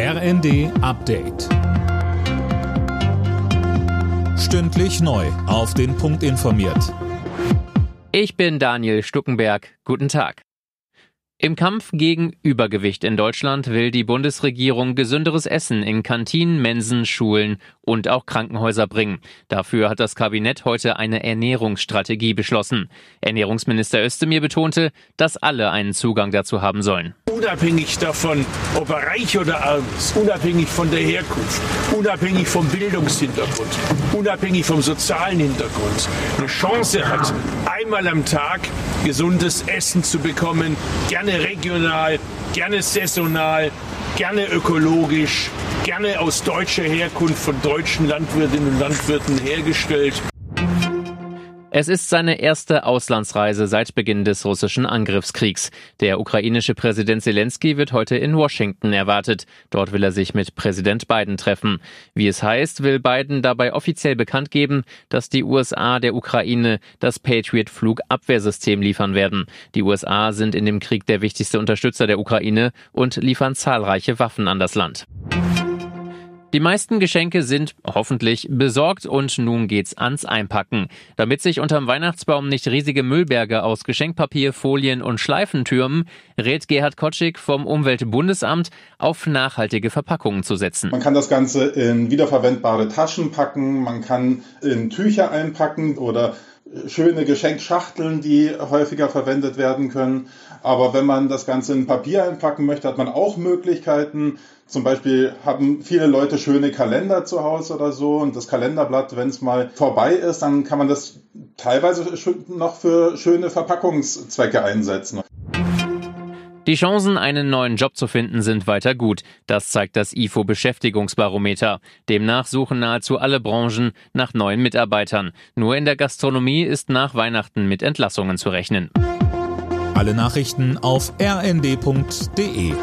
RND Update. Stündlich neu. Auf den Punkt informiert. Ich bin Daniel Stuckenberg. Guten Tag. Im Kampf gegen Übergewicht in Deutschland will die Bundesregierung gesünderes Essen in Kantinen, Mensen, Schulen und auch Krankenhäuser bringen. Dafür hat das Kabinett heute eine Ernährungsstrategie beschlossen. Ernährungsminister Özdemir betonte, dass alle einen Zugang dazu haben sollen. Unabhängig davon, ob er reich oder arm ist, unabhängig von der Herkunft, unabhängig vom Bildungshintergrund, unabhängig vom sozialen Hintergrund, eine Chance hat, einmal am Tag gesundes Essen zu bekommen, gerne regional, gerne saisonal, gerne ökologisch, gerne aus deutscher Herkunft von deutschen Landwirtinnen und Landwirten hergestellt. Es ist seine erste Auslandsreise seit Beginn des russischen Angriffskriegs. Der ukrainische Präsident Zelensky wird heute in Washington erwartet. Dort will er sich mit Präsident Biden treffen. Wie es heißt, will Biden dabei offiziell bekannt geben, dass die USA der Ukraine das Patriot Flugabwehrsystem liefern werden. Die USA sind in dem Krieg der wichtigste Unterstützer der Ukraine und liefern zahlreiche Waffen an das Land. Die meisten Geschenke sind hoffentlich besorgt und nun geht's ans Einpacken. Damit sich unterm Weihnachtsbaum nicht riesige Müllberge aus Geschenkpapier, Folien und Schleifen türmen, rät Gerhard Kotschik vom Umweltbundesamt auf nachhaltige Verpackungen zu setzen. Man kann das Ganze in wiederverwendbare Taschen packen, man kann in Tücher einpacken oder schöne Geschenkschachteln, die häufiger verwendet werden können. Aber wenn man das Ganze in Papier einpacken möchte, hat man auch Möglichkeiten. Zum Beispiel haben viele Leute schöne Kalender zu Hause oder so und das Kalenderblatt, wenn es mal vorbei ist, dann kann man das teilweise noch für schöne Verpackungszwecke einsetzen. Die Chancen, einen neuen Job zu finden, sind weiter gut. Das zeigt das IFO Beschäftigungsbarometer. Demnach suchen nahezu alle Branchen nach neuen Mitarbeitern. Nur in der Gastronomie ist nach Weihnachten mit Entlassungen zu rechnen. Alle Nachrichten auf rnd.de